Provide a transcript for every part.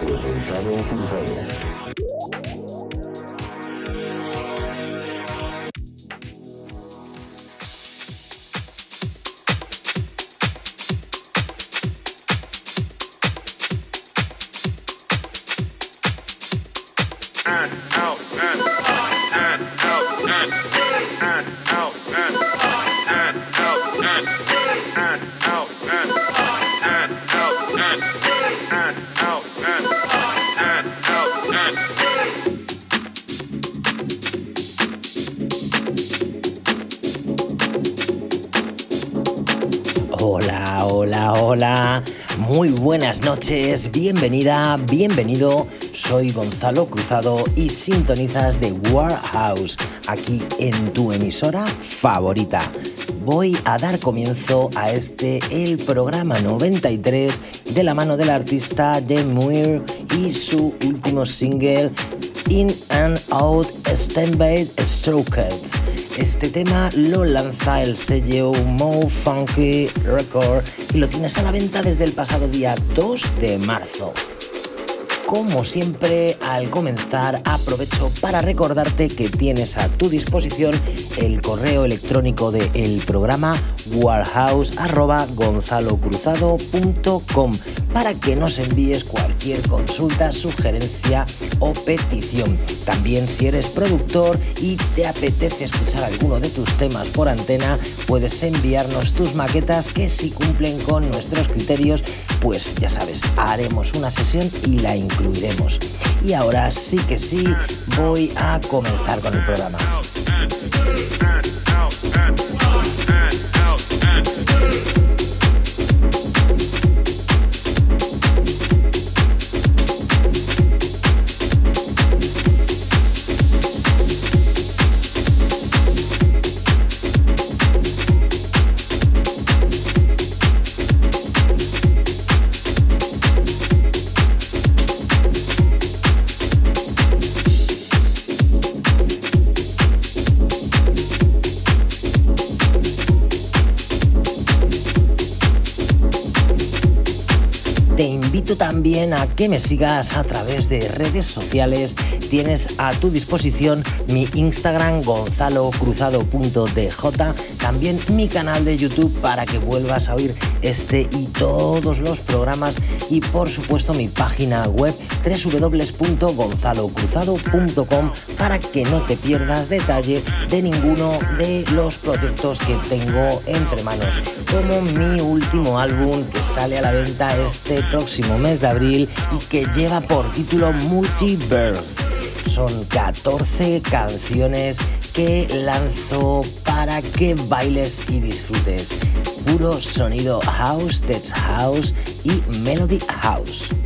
por Gonzalo Cruzado. Bienvenida, bienvenido. Soy Gonzalo Cruzado y sintonizas de Warhouse aquí en tu emisora favorita. Voy a dar comienzo a este, el programa 93 de la mano del artista de Muir y su último single In and Out Standby Strokes. Este tema lo lanza el sello Mo Funky Record y lo tienes a la venta desde el pasado día 2 de marzo. Como siempre, al comenzar aprovecho para recordarte que tienes a tu disposición el correo electrónico del el programa warhouse.gonzalocruzado.com para que nos envíes cualquier consulta, sugerencia o petición. También si eres productor y te apetece escuchar alguno de tus temas por antena, puedes enviarnos tus maquetas que si cumplen con nuestros criterios, pues ya sabes, haremos una sesión y la incluiremos. Y ahora sí que sí, voy a comenzar con el programa. Que me sigas a través de redes sociales. Tienes a tu disposición mi Instagram gonzalocruzado.dj, también mi canal de YouTube para que vuelvas a oír este y todos los programas y por supuesto mi página web www.gonzalocruzado.com para que no te pierdas detalle de ninguno de los proyectos que tengo entre manos, como mi último álbum que sale a la venta este próximo mes de abril y que lleva por título Multiverse. Son 14 canciones que lanzo para que bailes y disfrutes. Puro sonido house, tech house y melody house.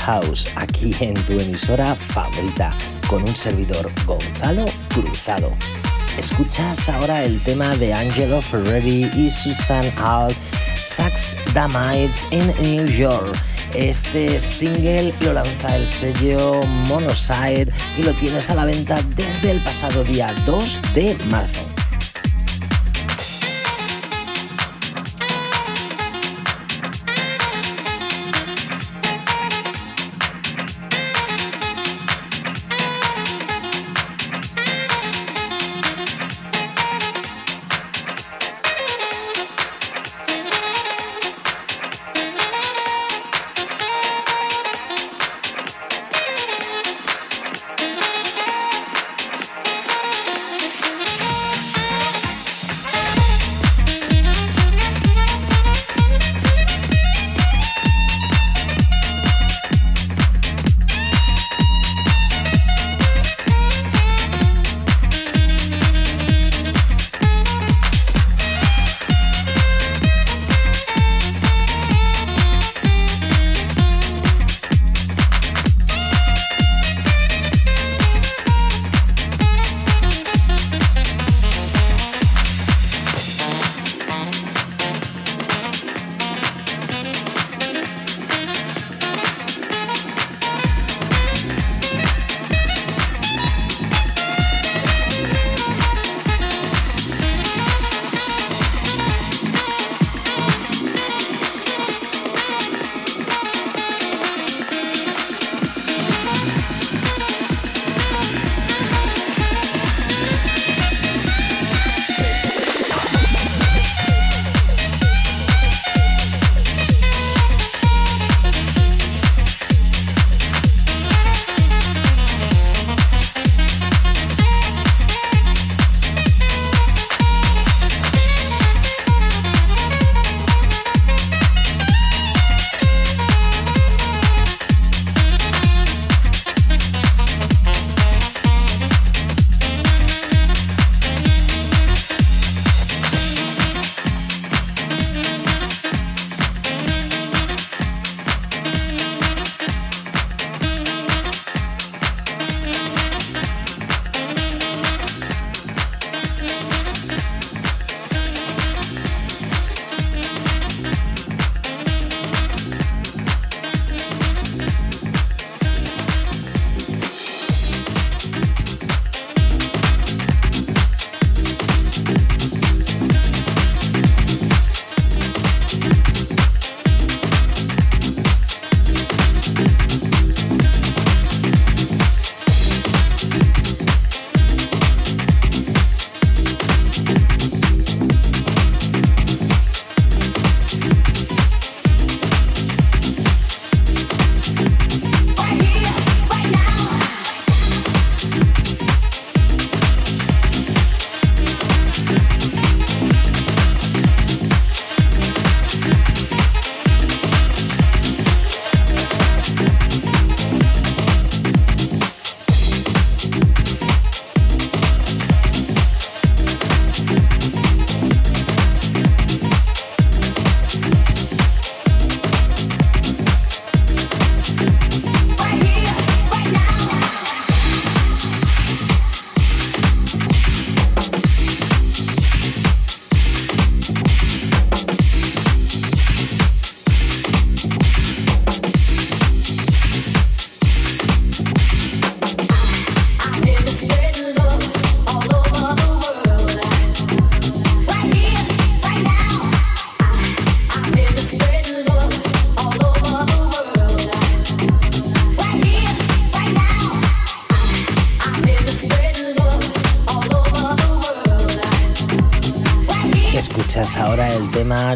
Warhouse aquí en tu emisora favorita con un servidor Gonzalo Cruzado. Escuchas ahora el tema de Angelo Ferreri y Susan Alt, Sax Damites en New York. Este single lo lanza el sello Monoside y lo tienes a la venta desde el pasado día 2 de marzo.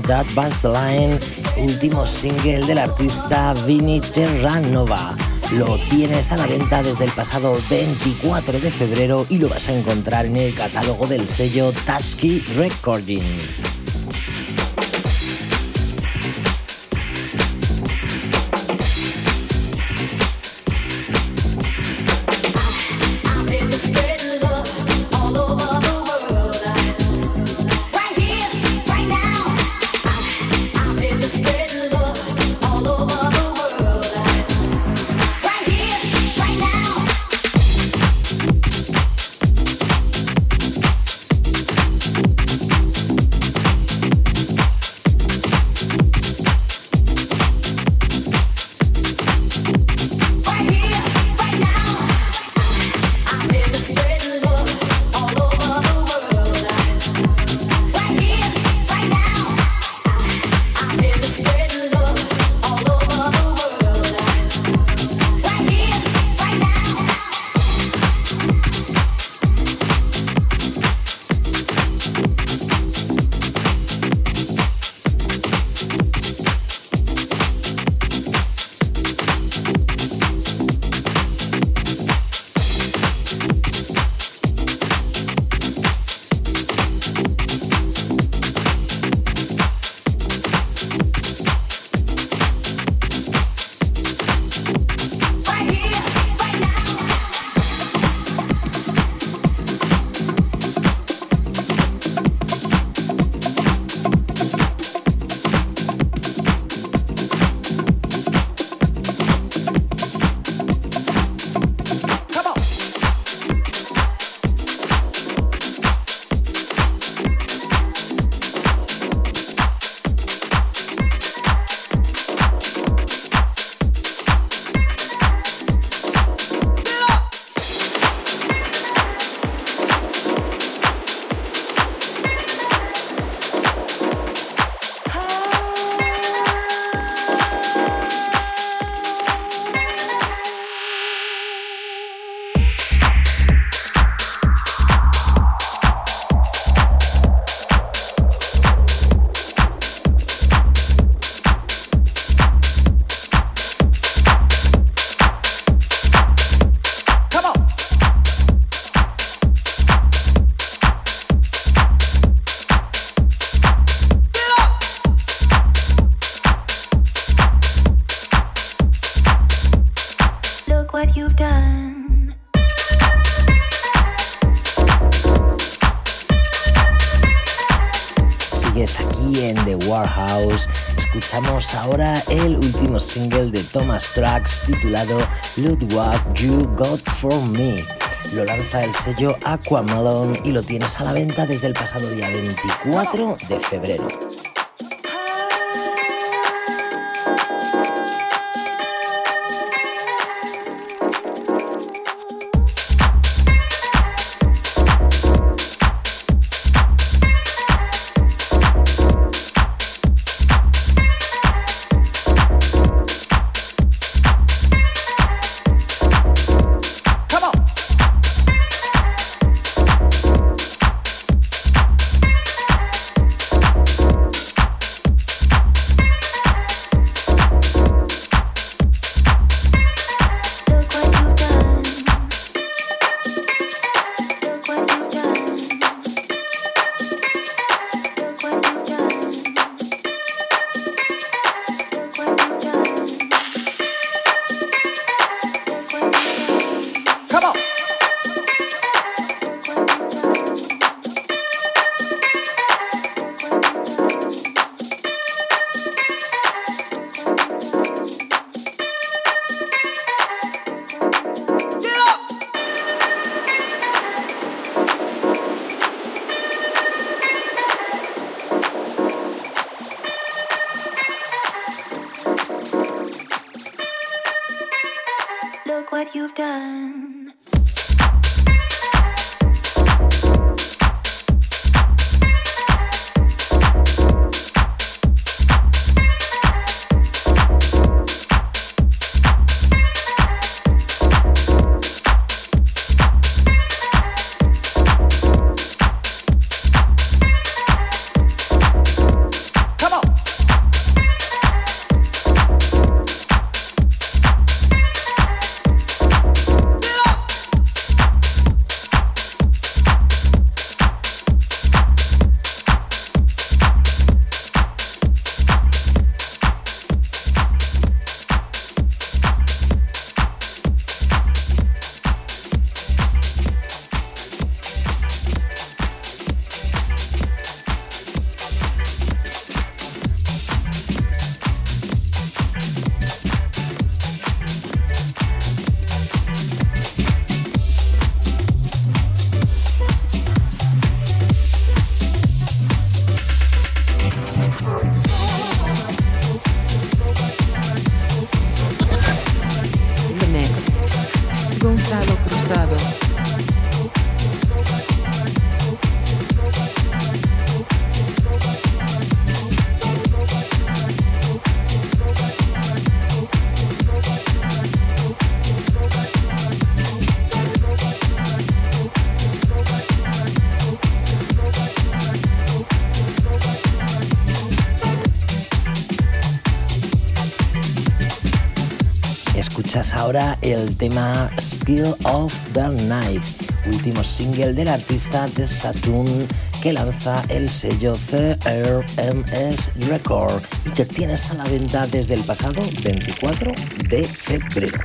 That Line, último single del artista Vini Terranova. Lo tienes a la venta desde el pasado 24 de febrero y lo vas a encontrar en el catálogo del sello Tasky Recording. Escuchamos ahora el último single de Thomas Tracks titulado Look What You Got For Me. Lo lanza el sello Aquamelon y lo tienes a la venta desde el pasado día 24 de febrero. Tema Skill of the Night, último single del artista de Saturn que lanza el sello CRMS Record y que tienes a la venta desde el pasado 24 de febrero.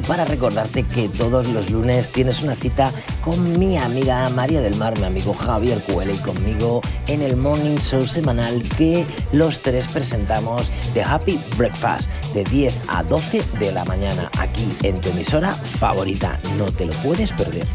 Para recordarte que todos los lunes tienes una cita con mi amiga María del Mar, mi amigo Javier Cuele y conmigo en el Morning Show semanal que los tres presentamos de Happy Breakfast de 10 a 12 de la mañana aquí en tu emisora favorita. No te lo puedes perder.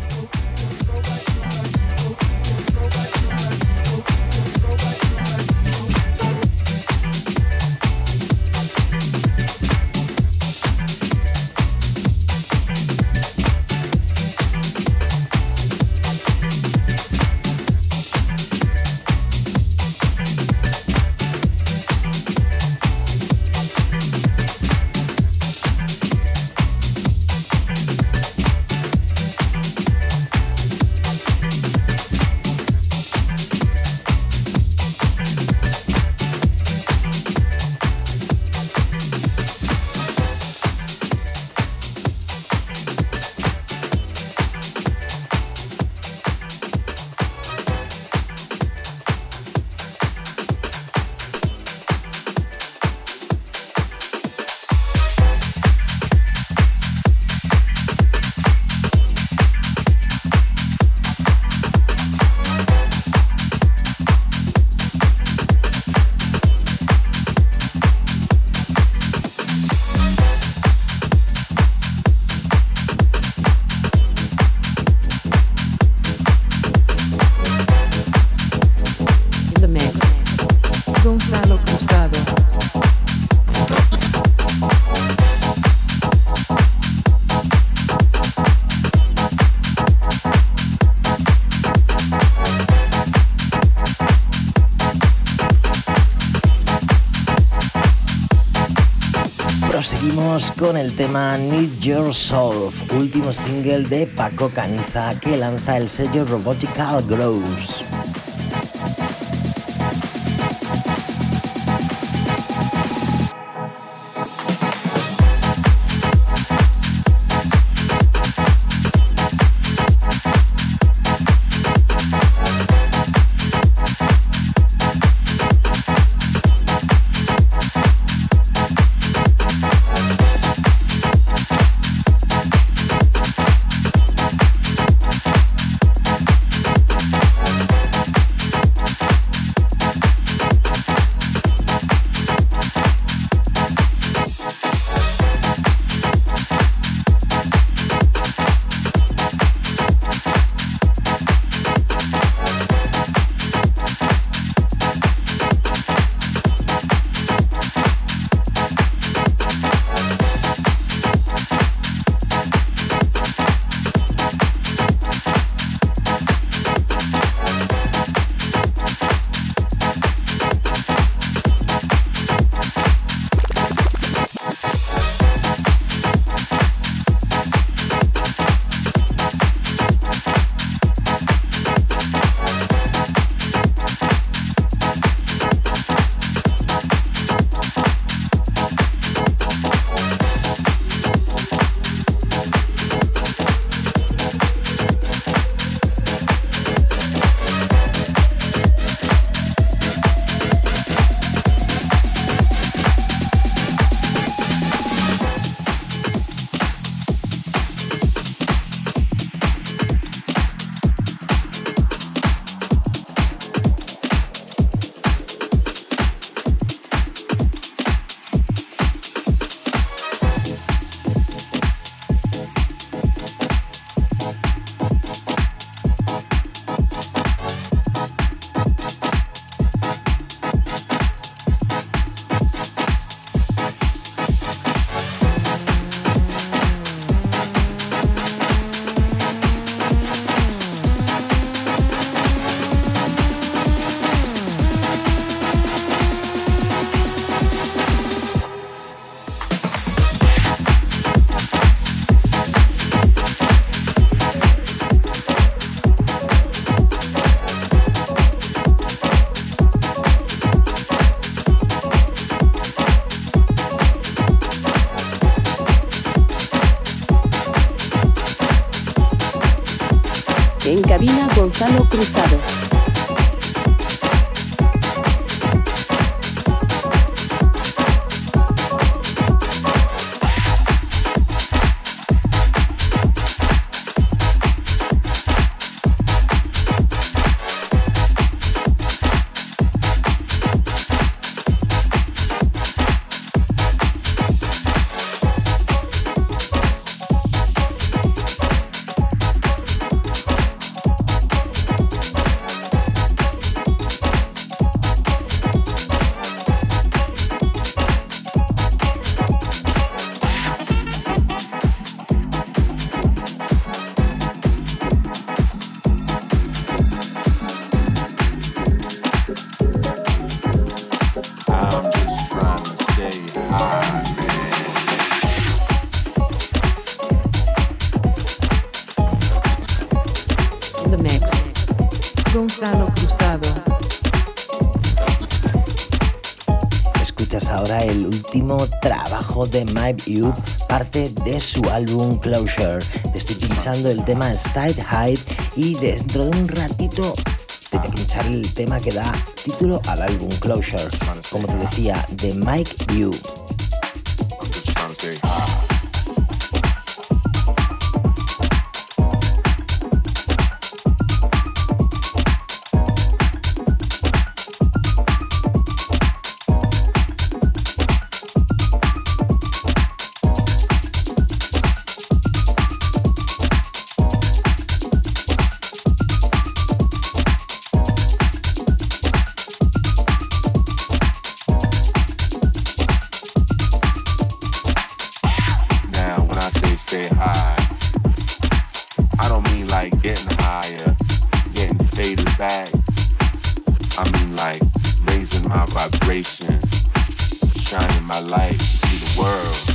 Con el tema Need Your Soul, último single de Paco Caniza que lanza el sello Robotical Grows. Gonzalo Cruzado. De Mike You, parte de su álbum Closure. Te estoy pinchando el tema Style Hide y dentro de un ratito te voy a pinchar el tema que da título al álbum Closure. Como te decía, de Mike I mean like raising my vibration, shining my light to the world.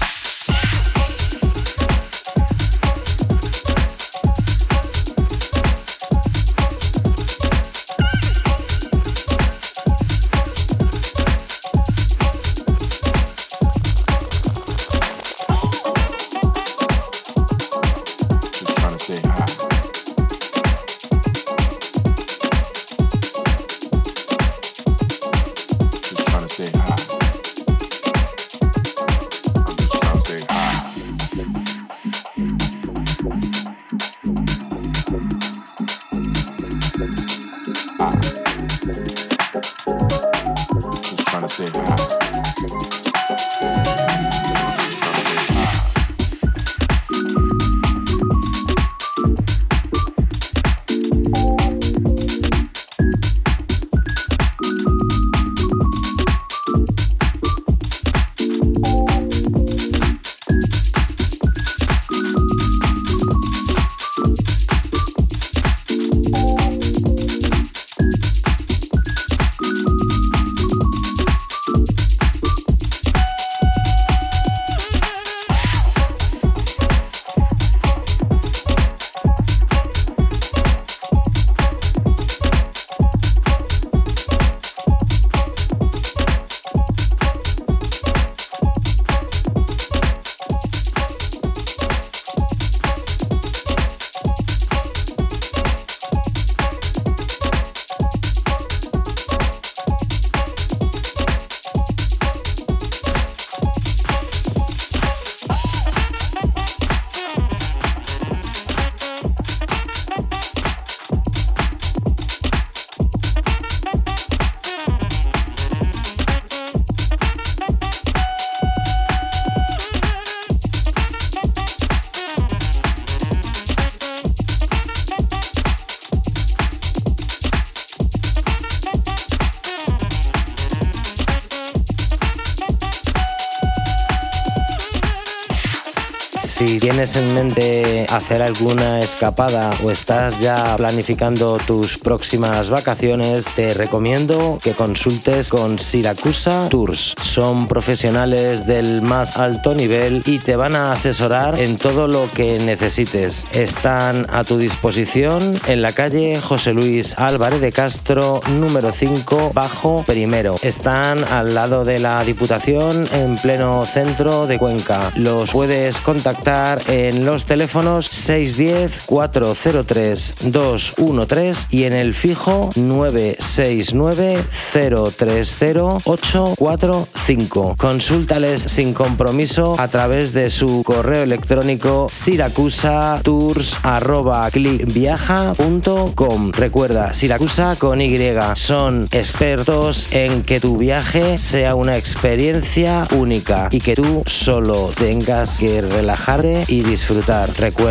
En mente hacer alguna escapada o estás ya planificando tus próximas vacaciones, te recomiendo que consultes con Siracusa Tours. Son profesionales del más alto nivel y te van a asesorar en todo lo que necesites. Están a tu disposición en la calle José Luis Álvarez de Castro, número 5, bajo primero. Están al lado de la Diputación en pleno centro de Cuenca. Los puedes contactar en los teléfonos 610-403-213 y en el fijo 969-030-845. Consúltales sin compromiso a través de su correo electrónico siracusa.clickviaja.com. Recuerda, Siracusa con Y. Son expertos en que tu viaje sea una experiencia única y que tú solo tengas que relajarte y disfrutar.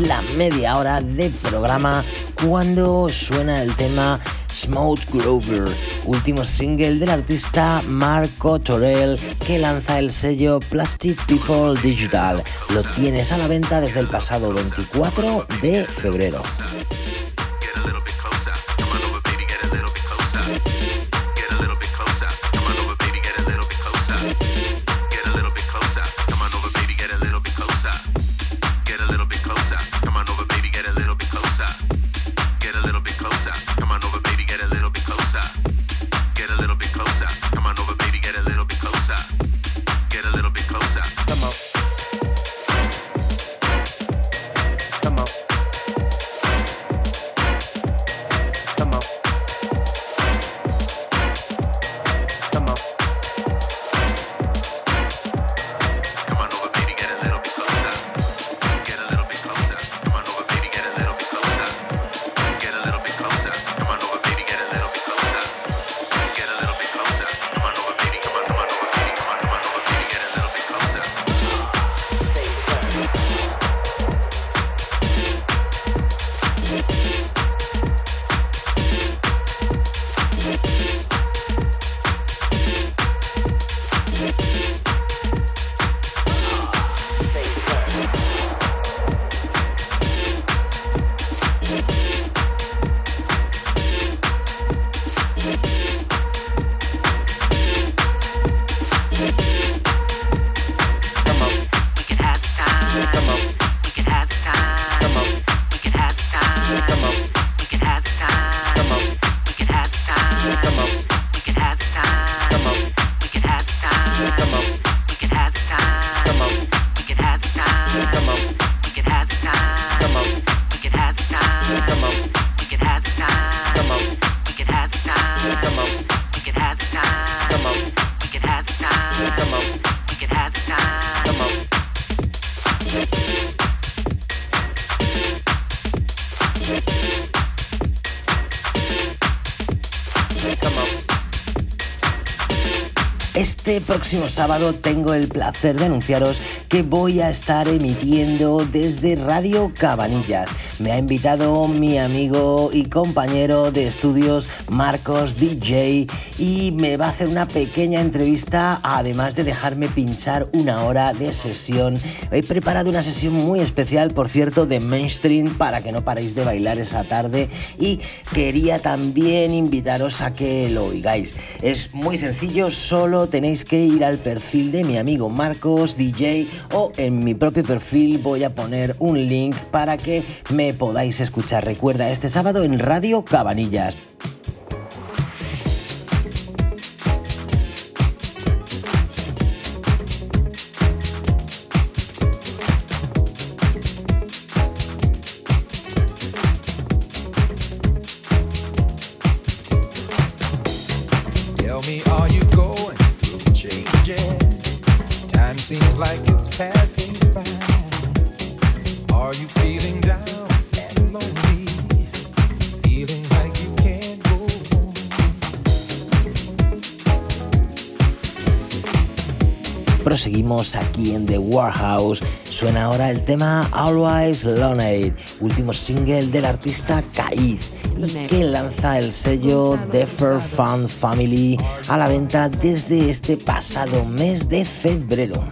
la media hora de programa cuando suena el tema Smoke Grover, último single del artista Marco Torell que lanza el sello Plastic People Digital. Lo tienes a la venta desde el pasado 24 de febrero. Próximo sábado tengo el placer de anunciaros que voy a estar emitiendo desde Radio Cabanillas. Me ha invitado mi amigo y compañero de estudios Marcos DJ y me va a hacer una pequeña entrevista además de dejarme pinchar una hora de sesión. He preparado una sesión muy especial, por cierto, de mainstream para que no paréis de bailar esa tarde y quería también invitaros a que lo oigáis. Es muy sencillo, solo tenéis que ir al perfil de mi amigo Marcos DJ o en mi propio perfil voy a poner un link para que me podáis escuchar. Recuerda, este sábado en Radio Cabanillas. Aquí en The Warehouse. Suena ahora el tema Always Lonely, último single del artista Kaiz que lanza el sello Defer Fun Family a la venta desde este pasado mes de febrero.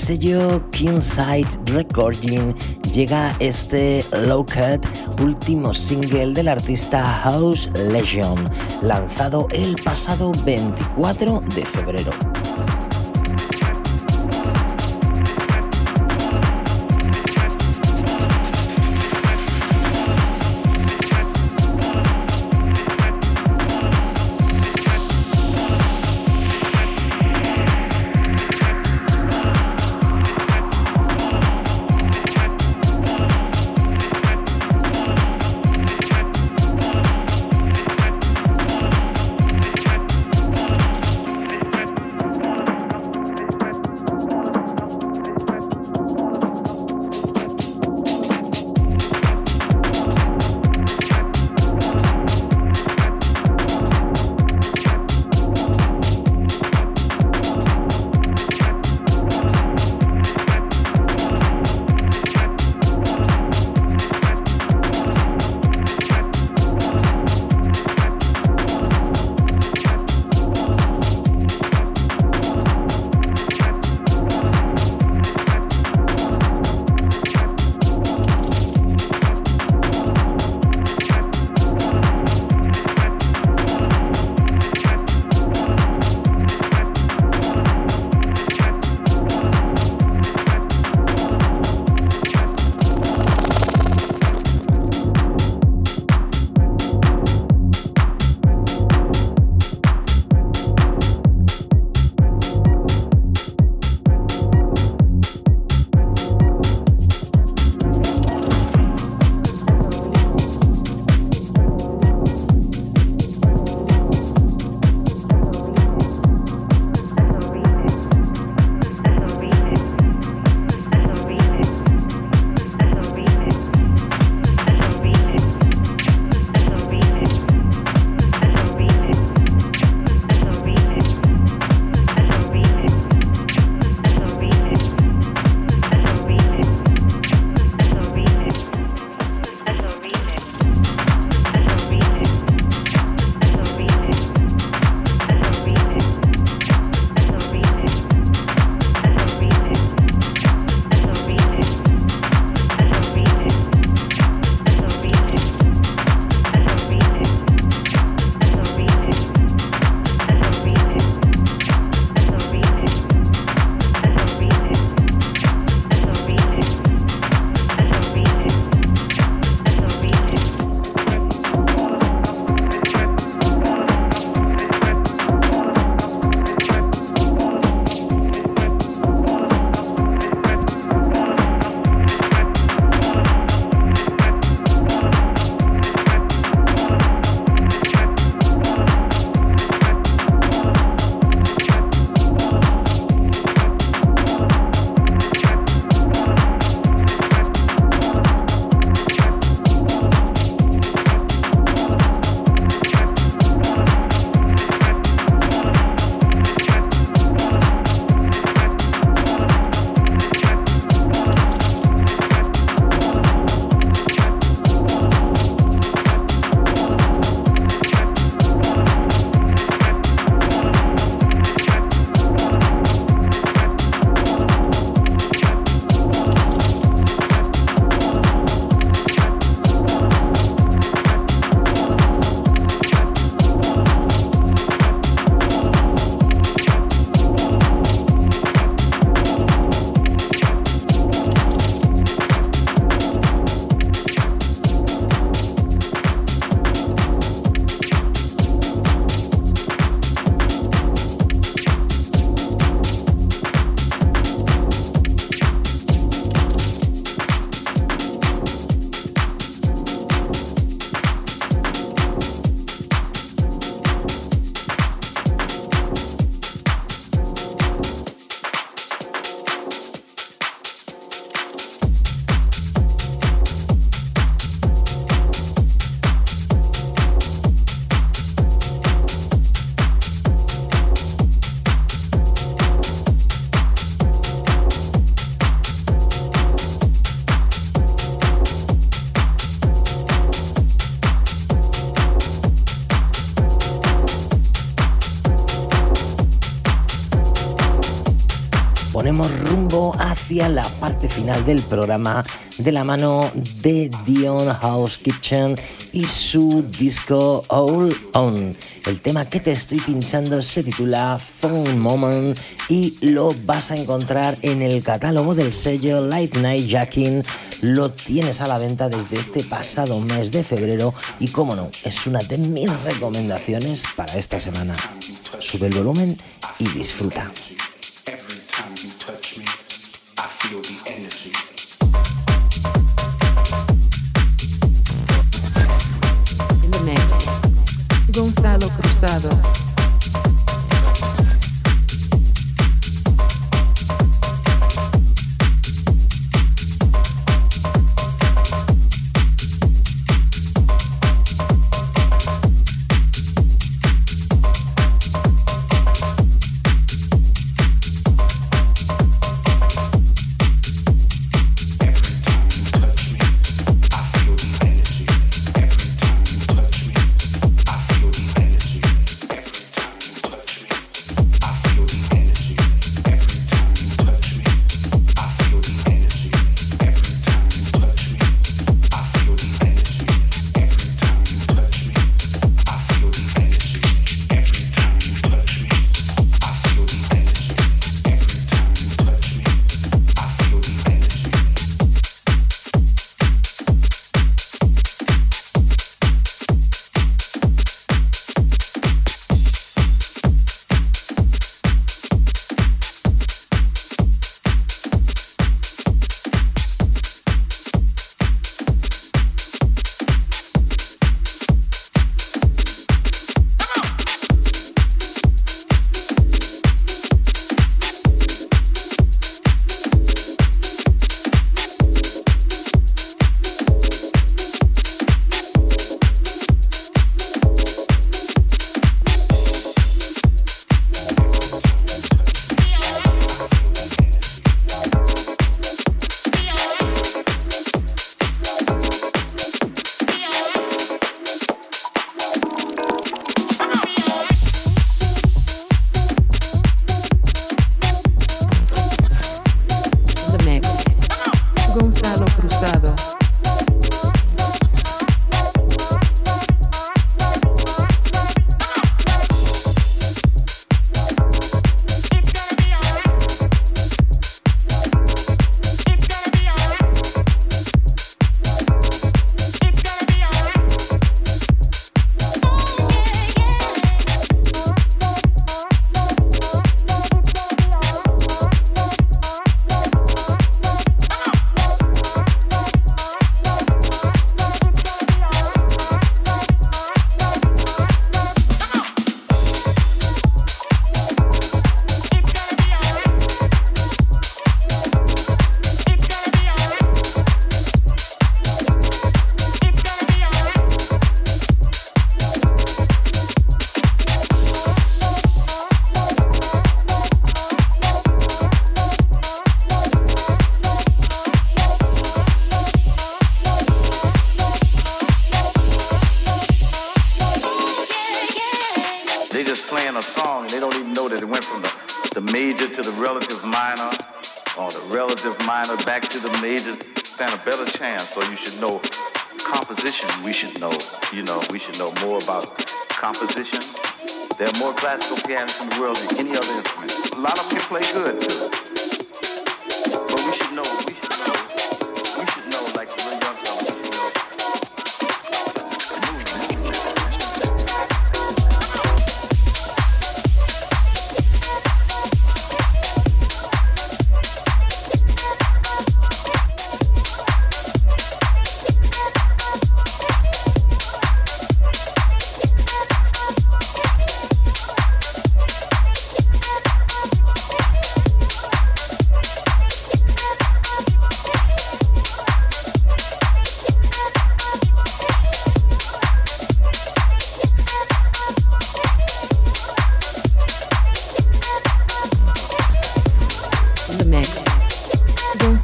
Sello Kingside Recording llega este Low Cut, último single del artista House Legion, lanzado el pasado 24 de febrero. La parte final del programa de la mano de Dion House Kitchen y su disco All On. El tema que te estoy pinchando se titula Phone Moment y lo vas a encontrar en el catálogo del sello Light Night Jacking. Lo tienes a la venta desde este pasado mes de febrero y como no, es una de mis recomendaciones para esta semana. Sube el volumen y disfruta.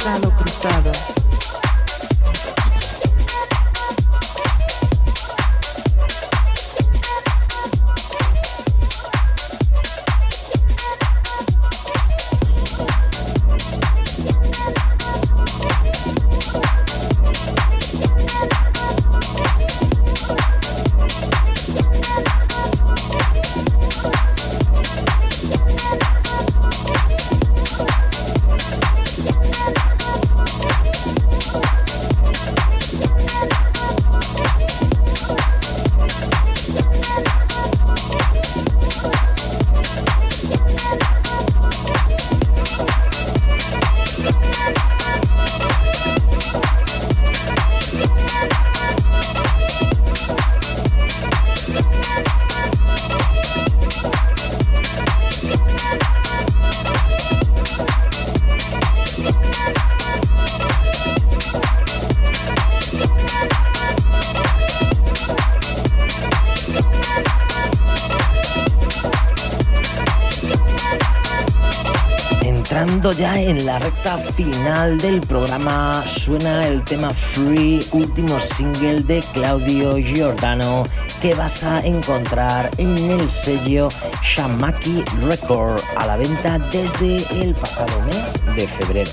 Cruzado. Ya en la recta final del programa, suena el tema Free, último single de Claudio Giordano, que vas a encontrar en el sello Shamaki Record a la venta desde el pasado mes de febrero.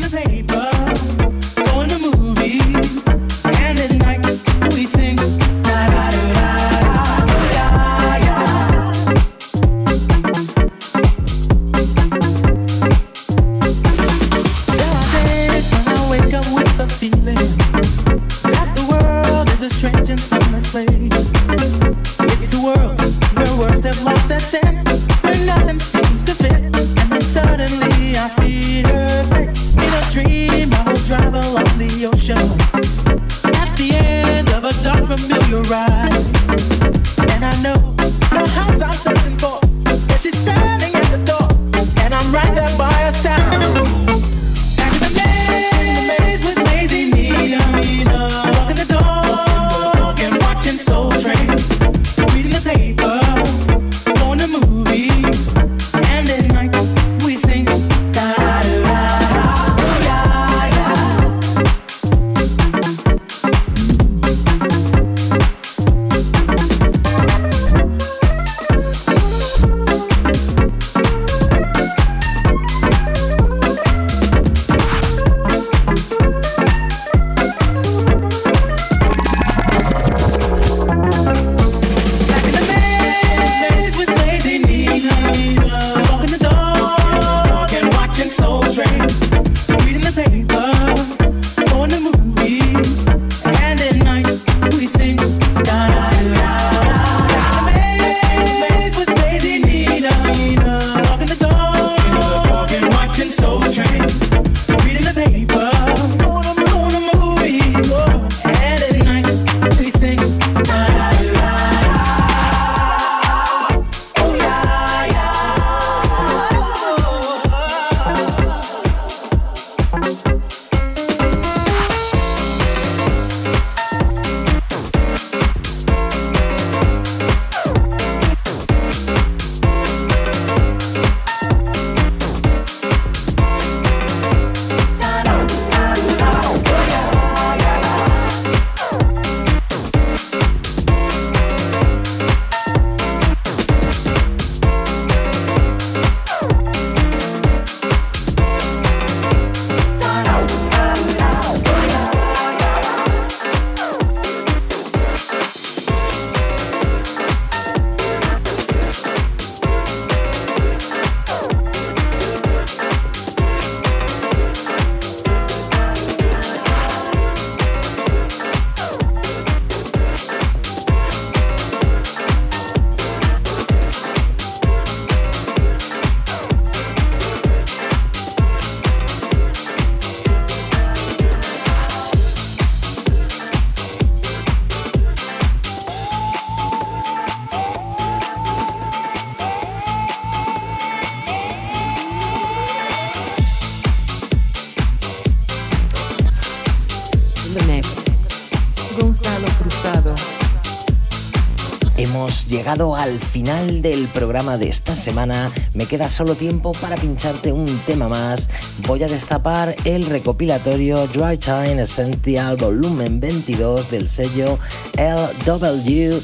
al final del programa de esta semana. Me queda solo tiempo para pincharte un tema más. Voy a destapar el recopilatorio Dry Time Essential Volumen 22 del sello LW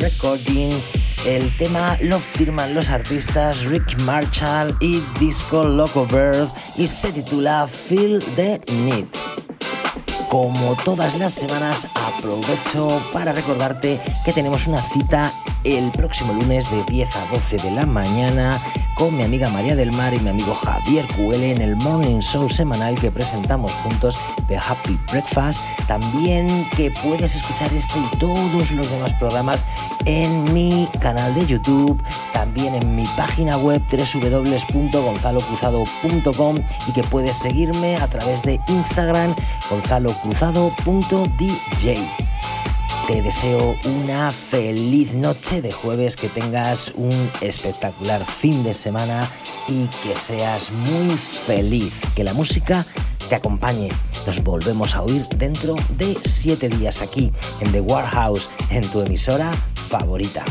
Recording. El tema lo firman los artistas Rick Marshall y Disco Loco Bird y se titula Feel the Need. Como todas las semanas, aprovecho para recordarte que tenemos una cita el próximo lunes de 10 a 12 de la mañana con mi amiga María del Mar y mi amigo Javier Cuele en el Morning Show semanal que presentamos juntos The Happy Breakfast. También que puedes escuchar este y todos los demás programas en mi canal de YouTube, también en mi página web www.gonzalocruzado.com y que puedes seguirme a través de Instagram gonzalocruzado.dj. Te deseo una feliz noche de jueves, que tengas un espectacular fin de semana y que seas muy feliz. Que la música te acompañe. Nos volvemos a oír dentro de siete días aquí en The Warehouse, en tu emisora favorita.